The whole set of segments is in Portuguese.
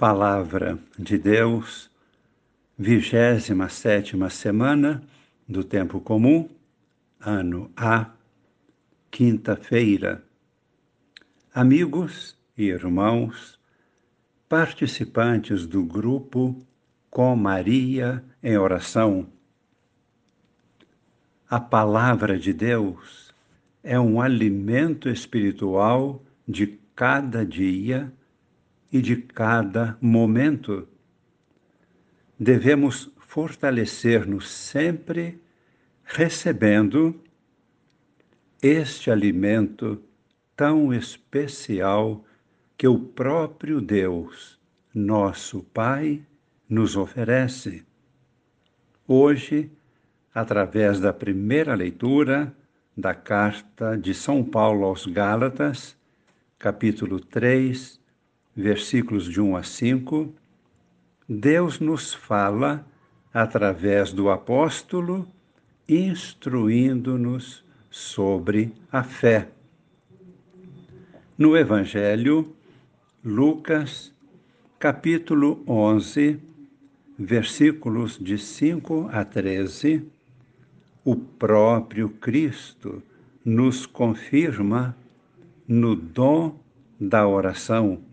Palavra de Deus, vigésima sétima semana do Tempo Comum, ano A, quinta-feira. Amigos e irmãos, participantes do grupo Com Maria em Oração. A Palavra de Deus é um alimento espiritual de cada dia e de cada momento. Devemos fortalecer-nos sempre recebendo este alimento tão especial que o próprio Deus, nosso Pai, nos oferece. Hoje, através da primeira leitura da carta de São Paulo aos Gálatas, capítulo 3, versículos de 1 a 5, Deus nos fala através do apóstolo, instruindo-nos sobre a fé. No Evangelho, Lucas, capítulo 11, versículos de 5 a 13, o próprio Cristo nos confirma no dom da oração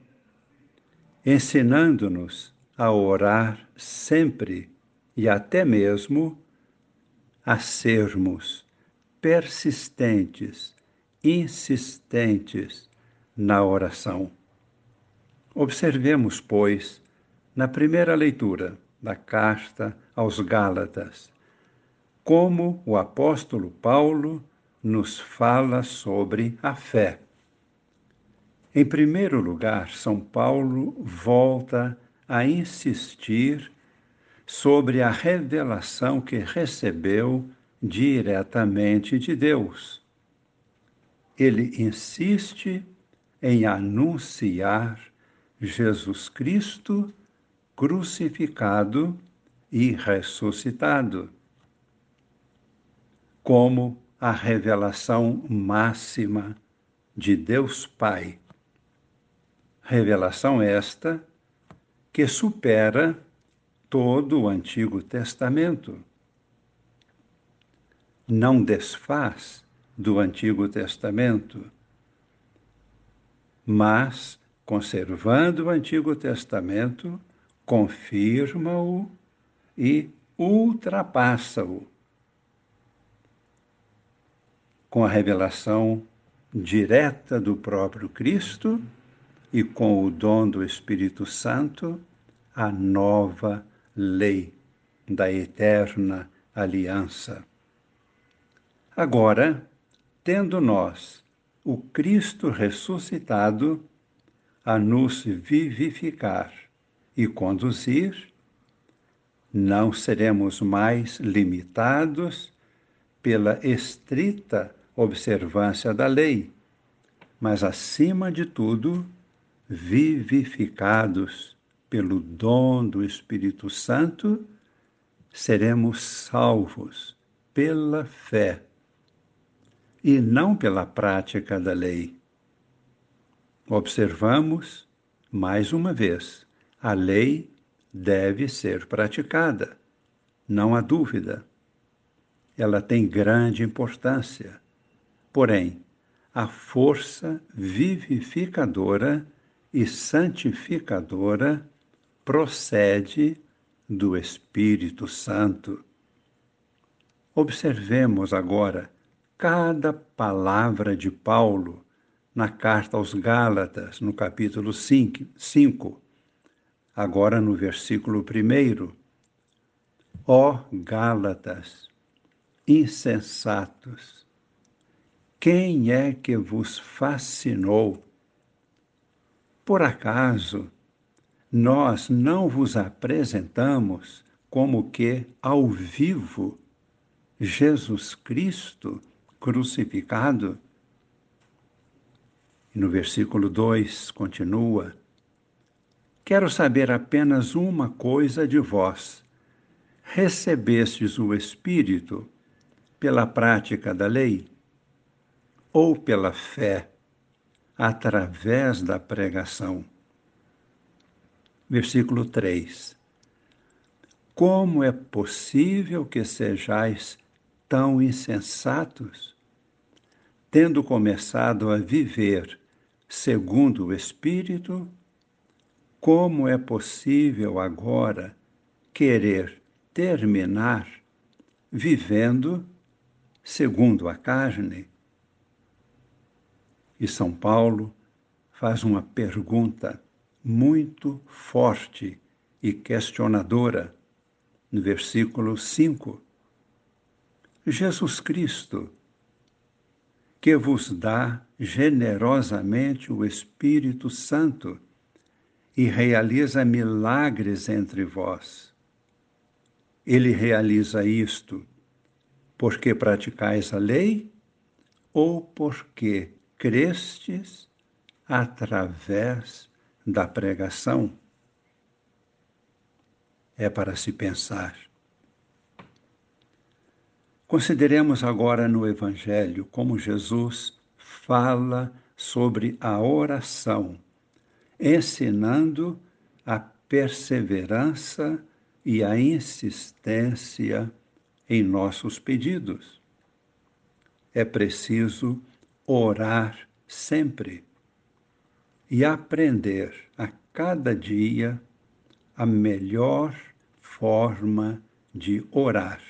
ensinando-nos a orar sempre e até mesmo a sermos persistentes, insistentes na oração. Observemos, pois, na primeira leitura da carta aos Gálatas, como o apóstolo Paulo nos fala sobre a fé. Em primeiro lugar, São Paulo volta a insistir sobre a revelação que recebeu diretamente de Deus. Ele insiste em anunciar Jesus Cristo crucificado e ressuscitado, como a revelação máxima de Deus Pai Revelação esta que supera todo o Antigo Testamento. Não desfaz do Antigo Testamento, mas, conservando o Antigo Testamento, confirma-o e ultrapassa-o com a revelação direta do próprio Cristo e com o dom do Espírito Santo, a nova lei da eterna aliança. Agora, tendo nós o Cristo ressuscitado a nos vivificar e conduzir, não seremos mais limitados pela estrita observância da lei, mas, acima de tudo, vivificados pelo dom do Espírito Santo, seremos salvos pela fé e não pela prática da lei. Observamos, mais uma vez, a lei deve ser praticada, não há dúvida. Ela tem grande importância. Porém, a força vivificadora e santificadora procede do Espírito Santo. Observemos agora cada palavra de Paulo na carta aos Gálatas, no capítulo 5, agora no versículo 1. Ó Gálatas, insensatos, quem é que vos fascinou por acaso, nós não vos apresentamos como que ao vivo Jesus Cristo crucificado? E no versículo 2 continua: Quero saber apenas uma coisa de vós. Recebestes o Espírito pela prática da lei ou pela fé? Através da pregação. Versículo 3. Como é possível que sejais tão insensatos, tendo começado a viver segundo o Espírito? Como é possível agora querer terminar vivendo segundo a carne? E São Paulo faz uma pergunta muito forte e questionadora no versículo 5. Jesus Cristo, que vos dá generosamente o Espírito Santo e realiza milagres entre vós. Ele realiza isto porque praticais a lei ou porque crestes através da pregação? É para se pensar. Consideremos agora no Evangelho como Jesus fala sobre a oração, ensinando a perseverança e a insistência em nossos pedidos. É preciso orar sempre e aprender a cada dia a melhor forma de orar.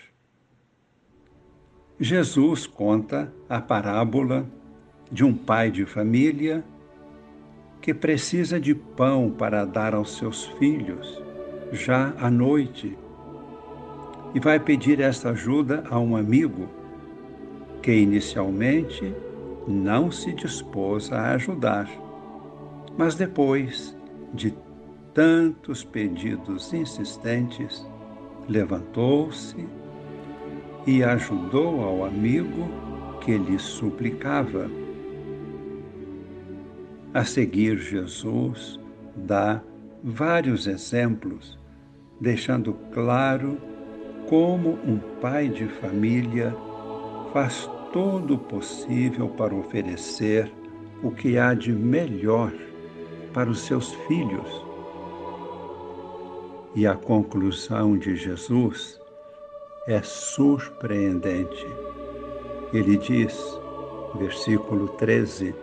Jesus conta a parábola de um pai de família que precisa de pão para dar aos seus filhos já à noite e vai pedir essa ajuda a um amigo que inicialmente não se dispôs a ajudar, mas depois de tantos pedidos insistentes, levantou-se e ajudou ao amigo que lhe suplicava. A seguir, Jesus dá vários exemplos, deixando claro como um pai de família faz todo o possível para oferecer o que há de melhor para os seus filhos. E a conclusão de Jesus é surpreendente. Ele diz, versículo 13: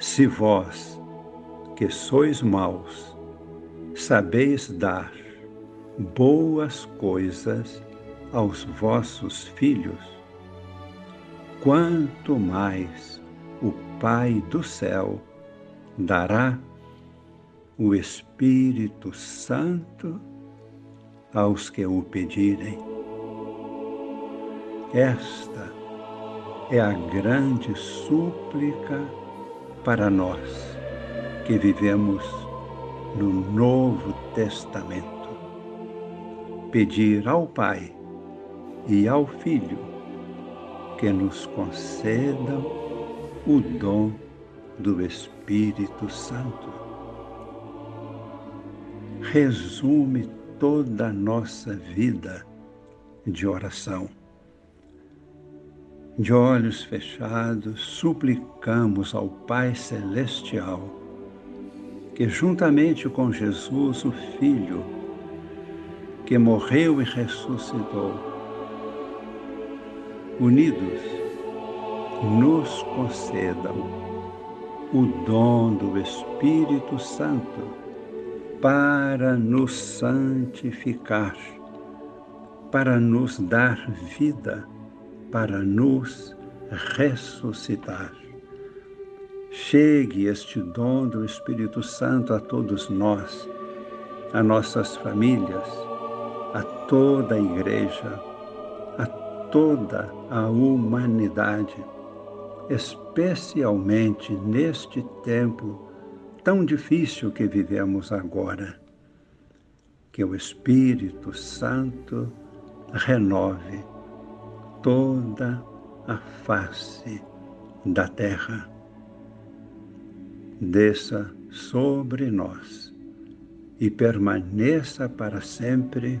Se vós, que sois maus, sabeis dar boas coisas aos vossos filhos, quanto mais o Pai do céu dará o Espírito Santo aos que o pedirem. Esta é a grande súplica para nós que vivemos no Novo Testamento pedir ao Pai e ao Filho que nos concedam o dom do Espírito Santo. Resume toda a nossa vida de oração. De olhos fechados, suplicamos ao Pai Celestial que, juntamente com Jesus, o Filho, que morreu e ressuscitou. Unidos, nos concedam o dom do Espírito Santo para nos santificar, para nos dar vida, para nos ressuscitar. Chegue este dom do Espírito Santo a todos nós, a nossas famílias, a toda a igreja, toda a humanidade, especialmente neste tempo tão difícil que vivemos agora. Que o Espírito Santo renove toda a face da terra. Desça sobre nós e permaneça para sempre